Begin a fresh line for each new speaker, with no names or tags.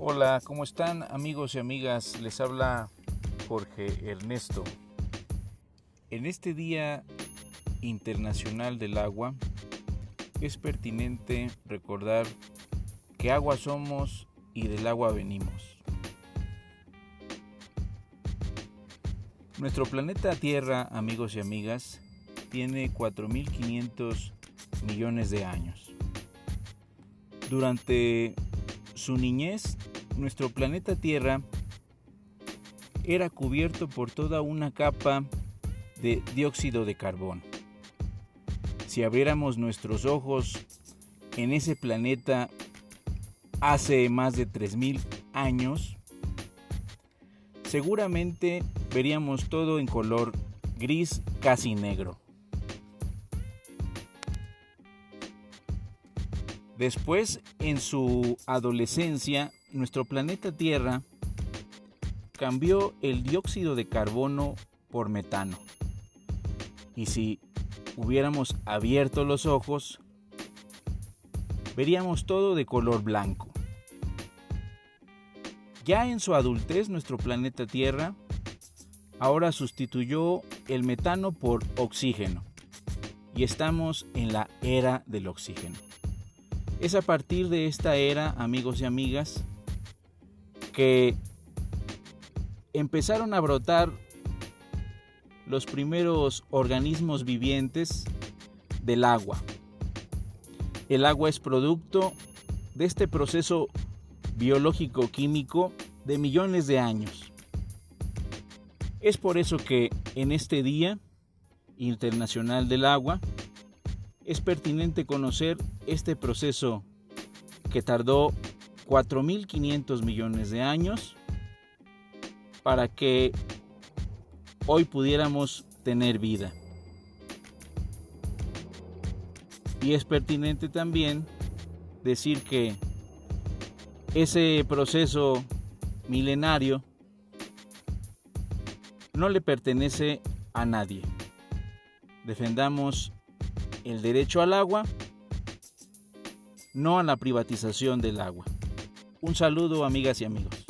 Hola, ¿cómo están amigos y amigas? Les habla Jorge Ernesto. En este Día Internacional del Agua es pertinente recordar que agua somos y del agua venimos. Nuestro planeta Tierra, amigos y amigas, tiene 4.500 millones de años. Durante su niñez, nuestro planeta Tierra era cubierto por toda una capa de dióxido de carbono. Si abriéramos nuestros ojos en ese planeta hace más de 3.000 años, seguramente veríamos todo en color gris casi negro. Después, en su adolescencia, nuestro planeta Tierra cambió el dióxido de carbono por metano. Y si hubiéramos abierto los ojos, veríamos todo de color blanco. Ya en su adultez, nuestro planeta Tierra ahora sustituyó el metano por oxígeno y estamos en la era del oxígeno. Es a partir de esta era, amigos y amigas, que empezaron a brotar los primeros organismos vivientes del agua. El agua es producto de este proceso biológico-químico de millones de años. Es por eso que en este Día Internacional del Agua es pertinente conocer este proceso que tardó 4.500 millones de años para que hoy pudiéramos tener vida. Y es pertinente también decir que ese proceso milenario no le pertenece a nadie. Defendamos el derecho al agua, no a la privatización del agua. Un saludo amigas y amigos.